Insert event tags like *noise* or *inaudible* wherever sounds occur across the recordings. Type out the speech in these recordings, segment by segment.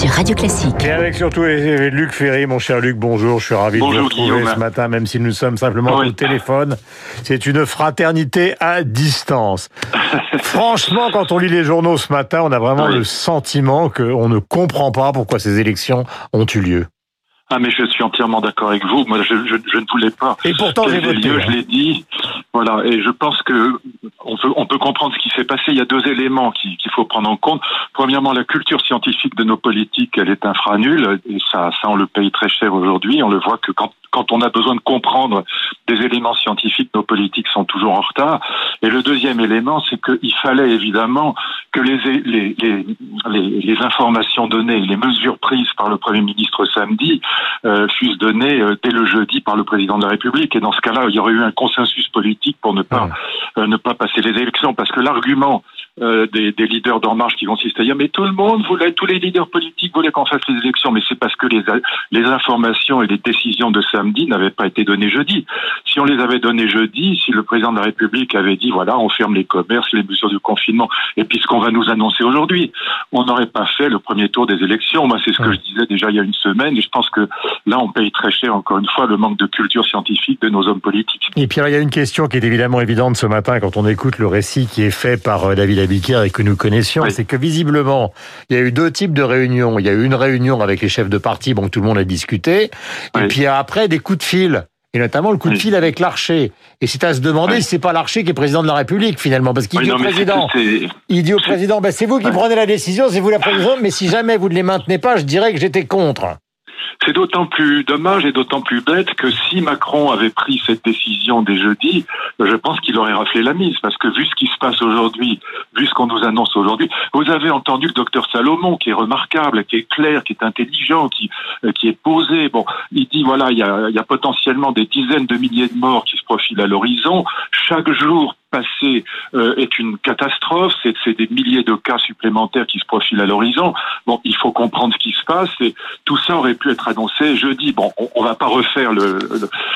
sur Radio Classique. Et avec surtout Luc Ferry, mon cher Luc, bonjour. Je suis ravi de vous retrouver ce matin, même si nous sommes simplement au téléphone. C'est une fraternité à distance. *laughs* Franchement, quand on lit les journaux ce matin, on a vraiment le sentiment qu'on ne comprend pas pourquoi ces élections ont eu lieu. Ah mais je suis entièrement d'accord avec vous. Moi, je, je, je, ne voulais pas. Et pourtant, j'ai voté. Lieu, je hein. l'ai dit. Voilà. Et je pense que on peut, on peut comprendre ce qui s'est passé. Il y a deux éléments qu'il faut prendre en compte. Premièrement, la culture scientifique de nos politiques, elle est infranule. Et ça, ça, on le paye très cher aujourd'hui. On le voit que quand quand on a besoin de comprendre des éléments scientifiques, nos politiques sont toujours en retard. Et le deuxième élément, c'est qu'il fallait évidemment que les, les, les, les, informations données, les mesures prises par le Premier ministre samedi fussent données euh, dès le jeudi par le Président de la République. Et dans ce cas-là, il y aurait eu un consensus politique pour ne pas, euh, ne pas passer les élections. Parce que l'argument euh, des, des, leaders d'En Marche qui consiste à dire mais tout le monde voulait, tous les leaders politiques voulaient qu'on fasse les élections, mais c'est parce que les, les informations et les décisions de samedi n'avaient pas été données jeudi. Si on les avait données jeudi, si le président de la République avait dit voilà on ferme les commerces, les mesures de confinement, et puis ce qu'on va nous annoncer aujourd'hui, on n'aurait pas fait le premier tour des élections. Moi c'est ce que je disais déjà il y a une semaine, et je pense que là on paye très cher encore une fois le manque de culture scientifique de nos hommes politiques. Et puis il y a une question qui est évidemment évidente ce matin quand on écoute le récit qui est fait par euh, Et que nous connaissions, c'est que visiblement, il y a eu deux types de réunions. Il y a eu une réunion avec les chefs de parti, bon, tout le monde a discuté, et puis après des coups de fil. Et notamment le coup de fil avec l'archer. Et c'est à se demander si c'est pas l'archer qui est président de la République finalement, parce qu'il dit au président, il dit au président, ben, c'est vous qui prenez la décision, c'est vous la présidente, mais si jamais vous ne les maintenez pas, je dirais que j'étais contre. C'est d'autant plus dommage et d'autant plus bête que si Macron avait pris cette décision dès jeudi, je pense qu'il aurait raflé la mise. Parce que vu ce qui se passe aujourd'hui, vu ce qu'on nous annonce aujourd'hui, vous avez entendu le docteur Salomon, qui est remarquable, qui est clair, qui est intelligent, qui, euh, qui est posé. Bon, il dit voilà, il y a, il y a potentiellement des dizaines de milliers de morts qui se profilent à l'horizon. Chaque jour passé euh, est une catastrophe. C'est des milliers de cas supplémentaires qui se profilent à l'horizon. Bon, il faut comprendre ce qui se passe et tout ça aurait pu être annoncé jeudi. Bon, on, on va pas refaire le,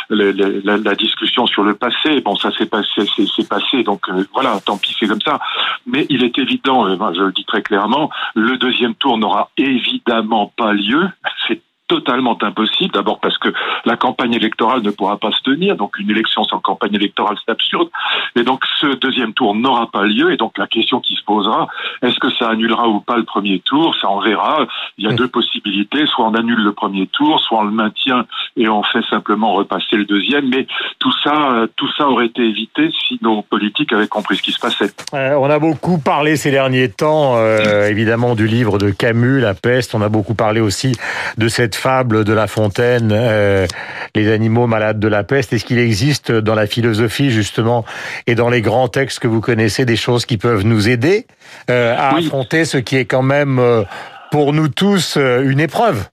le, le la, discussion sur le passé. Bon, ça s'est passé, c'est passé. Donc euh, voilà, tant pis, c'est comme ça. Mais il est évident, euh, je le dis très clairement, le deuxième tour n'aura évidemment pas lieu. *laughs* totalement impossible. D'abord parce que la campagne électorale ne pourra pas se tenir, donc une élection sans campagne électorale c'est absurde. Et donc ce deuxième tour n'aura pas lieu. Et donc la question qui se posera, est-ce que ça annulera ou pas le premier tour? Ça on verra. Il y a deux possibilités soit on annule le premier tour, soit on le maintient et on fait simplement repasser le deuxième. Mais tout ça, tout ça aurait été évité si nos politiques avaient compris ce qui se passait. Euh, on a beaucoup parlé ces derniers temps, euh, évidemment, du livre de Camus, La peste. On a beaucoup parlé aussi de cette fable de La Fontaine, euh, les animaux malades de la peste Est-ce qu'il existe dans la philosophie justement et dans les grands textes que vous connaissez des choses qui peuvent nous aider euh, à affronter ce qui est quand même euh, pour nous tous une épreuve?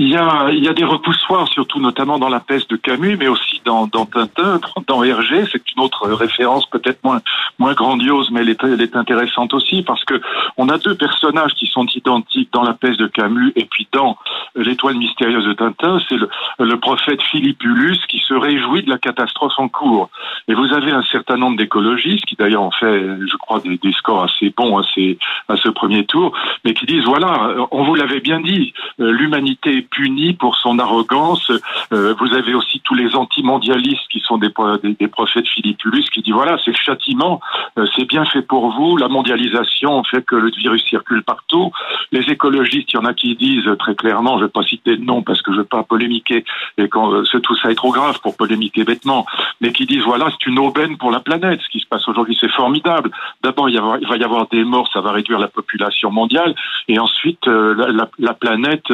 Il y a, il y a des repoussoirs, surtout notamment dans la peste de Camus, mais aussi dans, dans Tintin, dans Hergé. C'est une autre référence peut-être moins, moins grandiose, mais elle est, elle est intéressante aussi parce que on a deux personnages qui sont identiques dans la peste de Camus et puis dans l'étoile mystérieuse de Tintin. C'est le, le prophète Philippulus qui se réjouit de la catastrophe en cours. Et vous avez un certain nombre d'écologistes qui d'ailleurs ont fait, je crois, des, des scores assez bons à, ces, à ce premier tour, mais qui disent voilà, on vous l'avait bien dit, euh, l'humanité puni pour son arrogance. Euh, vous avez aussi tous les antimondialistes qui sont des, des, des prophètes Philippulus qui dit voilà, c'est le châtiment, euh, c'est bien fait pour vous, la mondialisation fait que le virus circule partout. Les écologistes, il y en a qui disent très clairement, je ne vais pas citer de nom parce que je ne veux pas polémiquer, et quand euh, tout ça est trop grave pour polémiquer bêtement, mais qui disent voilà, c'est une aubaine pour la planète, ce qui se passe aujourd'hui, c'est formidable. D'abord, il, va y avoir des morts, ça va réduire la population mondiale, et ensuite, la, la, planète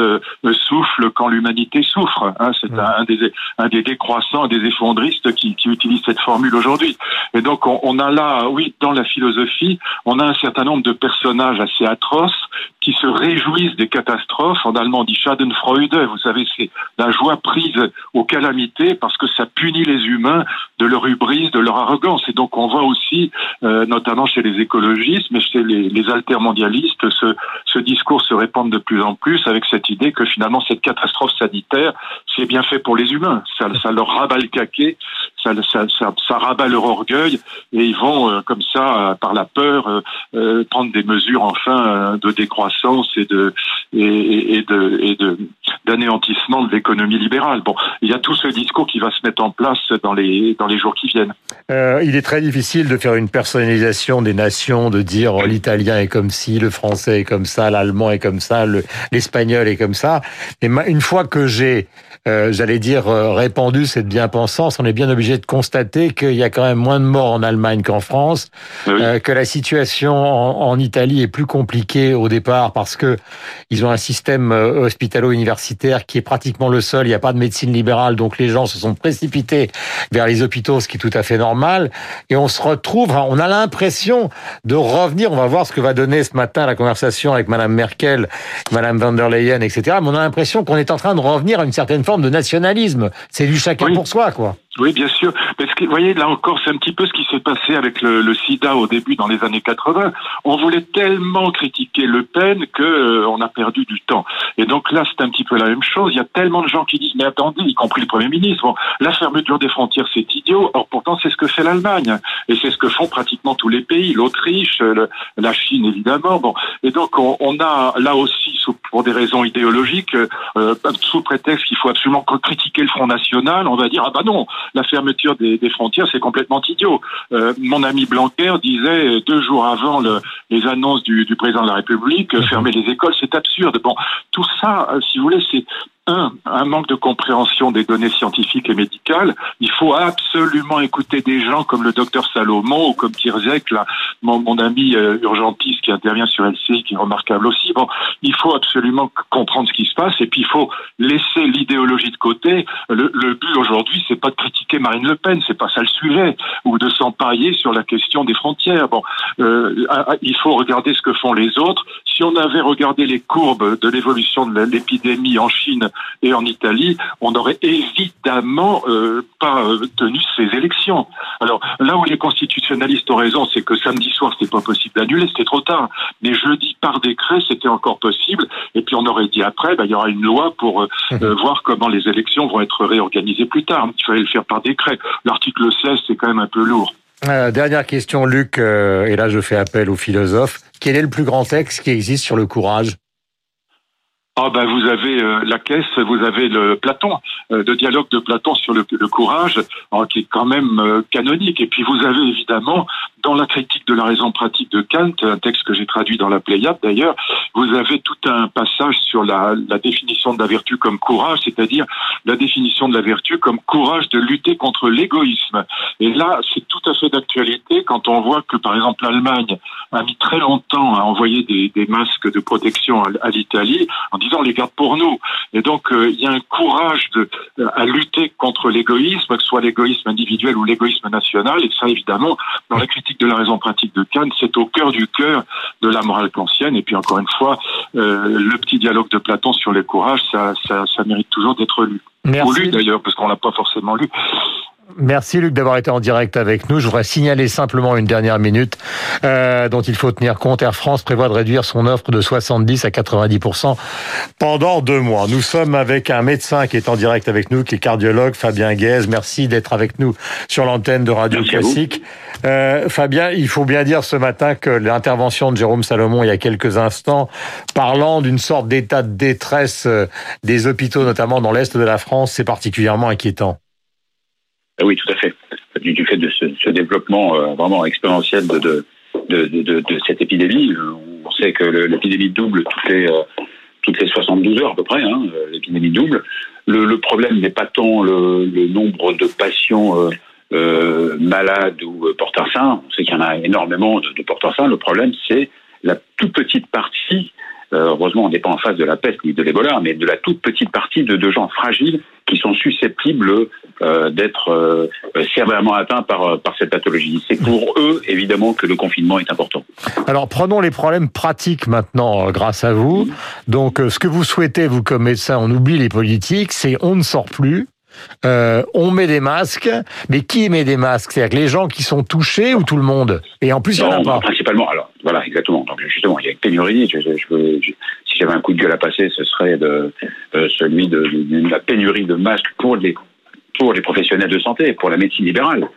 souffre quand l'humanité souffre. Hein. C'est un, des, un des décroissants, des effondristes qui, qui utilisent cette formule aujourd'hui. Et donc on, on, a là, oui, dans la philosophie, on a un certain nombre de personnages assez atroces qui se réjouissent des catastrophes. En allemand, on dit Schadenfreude. Vous savez, c'est la joie prise aux calamités parce que ça punit les humains de leur hubris, de leur arrogance. Et donc, on voit aussi, euh, notamment chez les écologistes, mais chez les, les altermondialistes, ce, ce discours se répand de plus en plus avec cette idée que finalement, cette catastrophe sanitaire, c'est bien fait pour les humains. Ça, leur rabat le caquet ça, rabat leur orgueil et ils vont comme ça, par la peur, prendre des mesures enfin de décroissance et de d'anéantissement de l'économie libérale. Bon, il y a tout ce discours qui va se mettre en place dans les dans les jours qui viennent. Euh, il est très difficile de faire une personnalisation des nations, de dire oh, l'italien est comme ci, le français est comme ça, l'allemand est comme ça, l'espagnol est comme ça. Et une fois que j'ai euh, j'allais dire, euh, répandu cette bien-pensance, on est bien obligé de constater qu'il y a quand même moins de morts en Allemagne qu'en France, euh, que la situation en, en, Italie est plus compliquée au départ parce que ils ont un système hospitalo-universitaire qui est pratiquement le seul. Il n'y a pas de médecine libérale, donc les gens se sont précipités vers les hôpitaux, ce qui est tout à fait normal. Et on se retrouve, on a l'impression de revenir. On va voir ce que va donner ce matin la conversation avec Madame Merkel, Madame van der Leyen, etc. Mais on a l'impression qu'on est en train de revenir à une certaine forme de nationalisme. C'est du chacun pour soi, quoi. Oui, bien sûr. Parce que, vous voyez, là encore, c'est un petit peu ce qui s'est passé avec le, le, sida au début dans les années 80. On voulait tellement critiquer Le Pen que euh, on a perdu du temps. Et donc là, c'est un petit peu la même chose. Il y a tellement de gens qui disent, mais attendez, y compris le Premier ministre, bon, la fermeture des frontières, c'est idiot. Or, pourtant, c'est ce que fait l'Allemagne. Et c'est ce que font pratiquement tous les pays. L'Autriche, la Chine, évidemment. Bon. Et donc, on, on a là aussi, pour des raisons idéologiques, euh, sous prétexte qu'il faut absolument critiquer le Front National, on va dire, ah bah non, la fermeture des, frontières, c'est complètement idiot. Euh, mon ami Blanquer disait deux jours avant les annonces du, du, président de la République, mhm. fermer les écoles, c'est absurde. Bon, tout ça, euh, si vous voulez, c'est un, un manque de compréhension des données scientifiques et médicales. Il faut absolument écouter des gens comme le docteur Salomon ou comme Kirzek, là, mon, ami euh, urgentiste qui intervient sur LCI, qui est remarquable aussi. Bon, il faut absolument comprendre ce qui se passe et puis il faut laisser l'idéologie de côté. Le, le but aujourd'hui, c'est pas de critiquer Marine Le Pen, c'est pas ça le sujet, ou de s'empailler sur la question des frontières. Bon, euh, il faut regarder ce que font les autres. Si on avait regardé les courbes de l'évolution de l'épidémie en Chine et en Italie, on n'aurait évidemment euh, pas euh, tenu ces élections. Alors là où les constitutionnalistes ont raison, c'est que samedi soir c'était pas possible d'annuler, c'était trop tard. Mais jeudi par décret c'était encore possible. Et puis on aurait dit après, bah, il y aura une loi pour euh, mmh. voir comment les élections vont être réorganisées plus tard. Il fallait le faire par décret. L'article 16 c'est quand même un peu lourd. dernière question, Luc, et là je fais appel aux philosophes. Quel est le plus grand texte qui existe sur le courage? Ah ben vous avez euh, la caisse, vous avez le Platon, euh, le dialogue de Platon sur le, le courage, hein, qui est quand même euh, canonique. Et puis vous avez évidemment dans la critique de la raison pratique de Kant, un texte que j'ai traduit dans la Pléiade d'ailleurs, vous avez tout un passage sur la, définition de la vertu comme courage, c'est-à-dire la définition de la vertu comme courage de lutter contre l'égoïsme. Et là, c'est tout à fait d'actualité quand on voit que par exemple l'Allemagne a mis très longtemps à envoyer des, masques de protection à, l'Italie disant les garde pour nous. Et donc euh, il y a un courage euh, à lutter contre l'égoïsme, que ce soit l'égoïsme individuel ou l'égoïsme national. Et ça, évidemment, dans la critique de la raison pratique de Kant, c'est au cœur du cœur de la morale kantienne. Et puis encore une fois, euh, le petit dialogue de Platon sur le courage, ça, ça, ça mérite toujours d'être lu. Merci. Ou lu d'ailleurs, parce qu'on l'a pas forcément lu. Merci Luc d'avoir été en direct avec nous. Je voudrais signaler simplement une dernière minute euh, dont il faut tenir compte. Air France prévoit de réduire son offre de 70 à 90% pendant deux mois. Nous sommes avec un médecin qui est en direct avec nous, qui est cardiologue, Fabien Guez. Merci d'être avec nous sur l'antenne de Radio Merci Classique. Euh, Fabien, il faut bien dire ce matin que l'intervention de Jérôme Salomon il y a quelques instants, parlant d'une sorte d'état de détresse euh, des hôpitaux, notamment dans l'Est de la France, c'est particulièrement inquiétant. Ah oui, tout à fait. Du, fait de ce, développement euh, vraiment exponentiel de, cette épidémie, on sait que l'épidémie double toutes les, toutes les 72 heures à peu près, hein, l'épidémie double. Le, problème n'est pas tant le, nombre de patients euh, malades ou porteurs sains, on sait qu'il y en a énormément de, de porteurs sains, le problème c'est la toute petite partie euh, heureusement, on n'est pas en face de la peste ni de l'Ebola, mais de la toute petite partie de, de gens fragiles qui sont susceptibles euh, d'être euh, sévèrement atteints par, par cette pathologie. C'est pour eux, évidemment, que le confinement est important. Alors, prenons les problèmes pratiques maintenant, grâce à vous. Donc, ce que vous souhaitez, vous comme médecin, on oublie les politiques, c'est on ne sort plus, euh, on met des masques, mais qui met des masques? C'est-à-dire les gens qui sont touchés ou tout le monde? Et en plus, il n'y en a pas. Principalement, alors voilà, exactement. Donc justement, il y a une pénurie. Je, je, je, si j'avais un coup de gueule à passer, ce serait de, euh, celui de, de, la pénurie de masques pour les pour les professionnels de santé, pour la médecine libérale.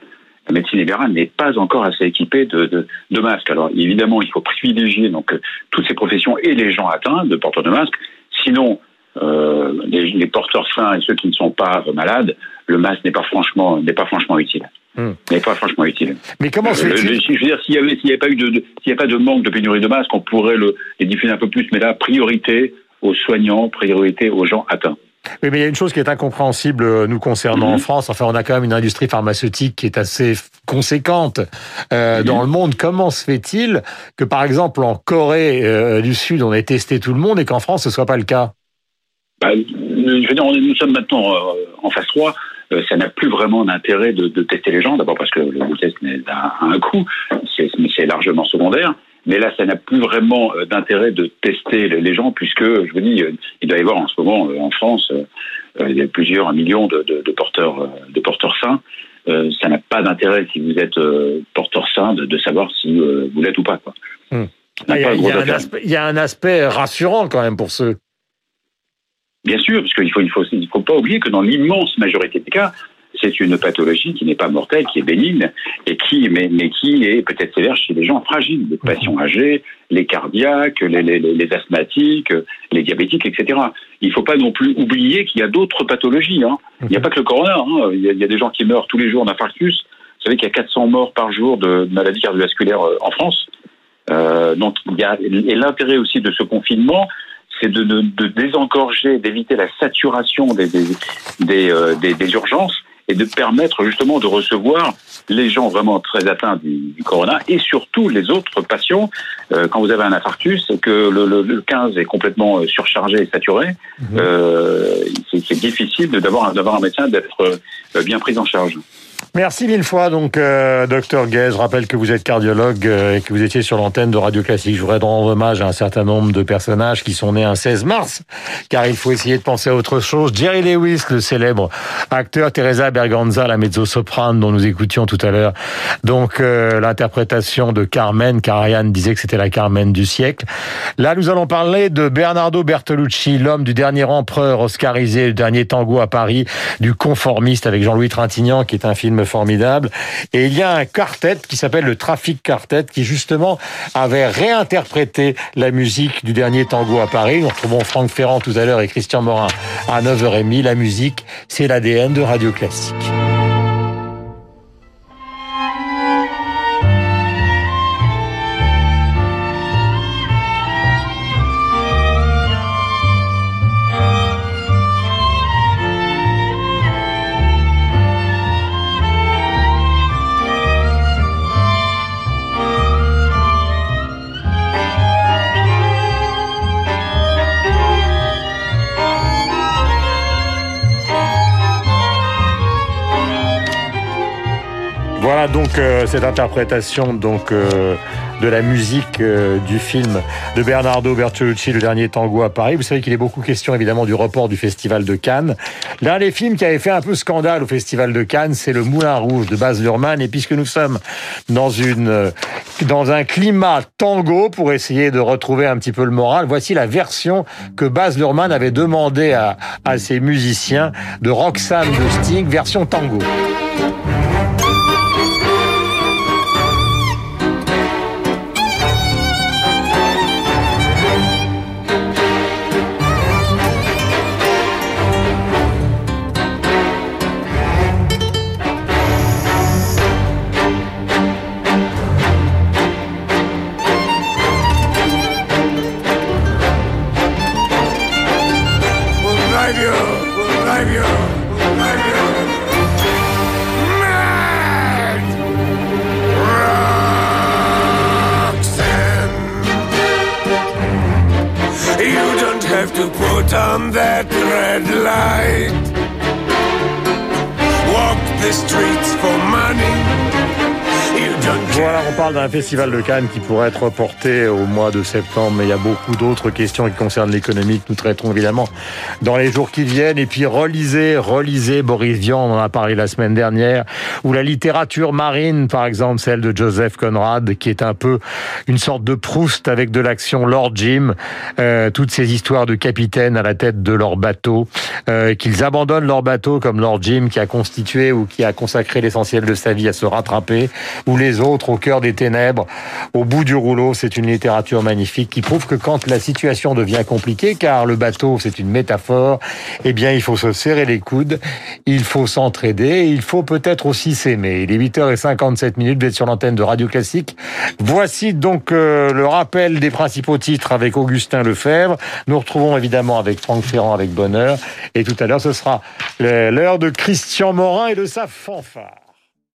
La médecine libérale n'est pas encore assez équipée de, de, de, masques. Alors évidemment, il faut privilégier donc toutes ces professions et les gens atteints de porteurs de masques. Sinon, euh, les, les, porteurs sains et ceux qui ne sont pas malades, le masque n'est pas franchement n'est pas franchement utile. Hmm. N'est pas franchement utile. Mais comment c'est euh, Je veux dire, s'il y avait avait pas eu de, s'il y a pas de manque de pénurie de masques, on pourrait le, les diffuser un peu plus. Mais là, priorité aux soignants, priorité aux gens atteints. Oui, mais il y a une chose qui est incompréhensible euh, nous concernant en mhm. France. Enfin, on a quand même une industrie pharmaceutique qui est assez conséquente euh, dans le monde. Comment se fait-il que, par exemple, en Corée euh, du Sud, on ait testé tout le monde et qu'en France, ce soit pas le cas? Bah, je veux dire, nous sommes maintenant euh, en phase 3. Euh, ça n'a plus vraiment d'intérêt de, de, tester les gens. D'abord parce que le test a un coût, mais c'est largement secondaire. Mais là, ça n'a plus vraiment euh, d'intérêt de tester les gens, puisque, je vous dis, il doit y avoir en ce moment en France il y a plusieurs millions de, de, de porteurs, de porteurs sains. ça n'a pas d'intérêt si vous êtes porteur sain de, savoir si vous l'êtes ou pas. Quoi. Il, y a, il y a un aspect rassurant quand même pour ceux Bien sûr, parce qu'il faut, il faut, il faut pas oublier que dans l'immense majorité des cas, c'est une pathologie qui n'est pas mortelle, qui est bénigne, et qui, mais, mais qui est peut-être sévère chez les gens fragiles, les patients âgés, les cardiaques, les, les, les asthmatiques, les diabétiques, etc. Il ne faut pas non plus oublier qu'il y a d'autres pathologies. Hein. Il n'y a pas que le corona. Hein. Il, y a, il, y a, des gens qui meurent tous les jours d'infarctus. Vous savez qu'il y a 400 morts par jour de maladies cardiovasculaires euh, en France. Euh, donc, il y a, et l'intérêt aussi de ce confinement, c'est de, de, d'éviter la saturation des, des, des, euh, des, des, urgences et de permettre justement de recevoir les gens vraiment très atteints du, du corona et surtout les autres patients. Euh, quand vous avez un infarctus et que le, le, le 15 est complètement euh, surchargé et saturé, mmh. euh, c'est difficile d'avoir un médecin d'être bien pris en charge. Merci mille fois, donc, euh, docteur Gay. Je rappelle que vous êtes cardiologue euh, et que vous étiez sur l'antenne de Radio Classique. Je voudrais rendre hommage à un certain nombre de personnages qui sont nés un 16 mars, car il faut essayer de penser à autre chose. Jerry Lewis, le célèbre acteur, Teresa Berganza, la mezzo-soprane dont nous écoutions tout à l'heure. Donc, euh, l'interprétation de Carmen, car Ariane disait que c'était la Carmen du siècle. Là, nous allons parler de Bernardo Bertolucci, l'homme du dernier empereur oscarisé, le dernier tango à Paris, du conformiste avec Jean-Louis Trintignant, qui est un film formidable. Et il y a un quartet qui s'appelle le Traffic Quartet qui justement avait réinterprété la musique du dernier tango à Paris. Nous retrouvons Franck Ferrand tout à l'heure et Christian Morin à 9h30. La musique, c'est l'ADN de Radio Classique. Donc euh, cette interprétation donc euh, de la musique euh, du film de Bernardo Bertolucci, Le dernier tango à Paris. Vous savez qu'il est beaucoup question évidemment du report du Festival de Cannes. L'un des films qui avait fait un peu scandale au Festival de Cannes, c'est Le Moulin Rouge de Baz Luhrmann. Et puisque nous sommes dans une dans un climat tango pour essayer de retrouver un petit peu le moral, voici la version que Baz Luhrmann avait demandé à, à ses musiciens de Roxanne de Sting, version tango. Parle d'un festival de Cannes qui pourrait être reporté au mois de septembre, mais il y a beaucoup d'autres questions qui concernent l'économie que nous traiterons évidemment dans les jours qui viennent. Et puis relisez, relisez Boris Vian, on en a parlé la semaine dernière, ou la littérature marine, par exemple, celle de Joseph Conrad, qui est un peu une sorte de Proust avec de l'action Lord Jim, euh, toutes ces histoires de capitaines à la tête de leur bateau, euh, qu'ils abandonnent leur bateau comme Lord Jim qui a constitué ou qui a consacré l'essentiel de sa vie à se rattraper, ou les autres au cœur ténèbres, au bout du rouleau. C'est une littérature magnifique qui prouve que quand la situation devient compliquée, car le bateau c'est une métaphore, eh bien il faut se serrer les coudes, il faut s'entraider, il faut peut-être aussi s'aimer. Il est 8h57 minutes, vous êtes sur l'antenne de Radio Classique. Voici donc euh, le rappel des principaux titres avec Augustin Lefebvre. Nous retrouvons évidemment avec Franck Ferrand avec bonheur. Et tout à l'heure, ce sera l'heure de Christian Morin et de sa fanfare.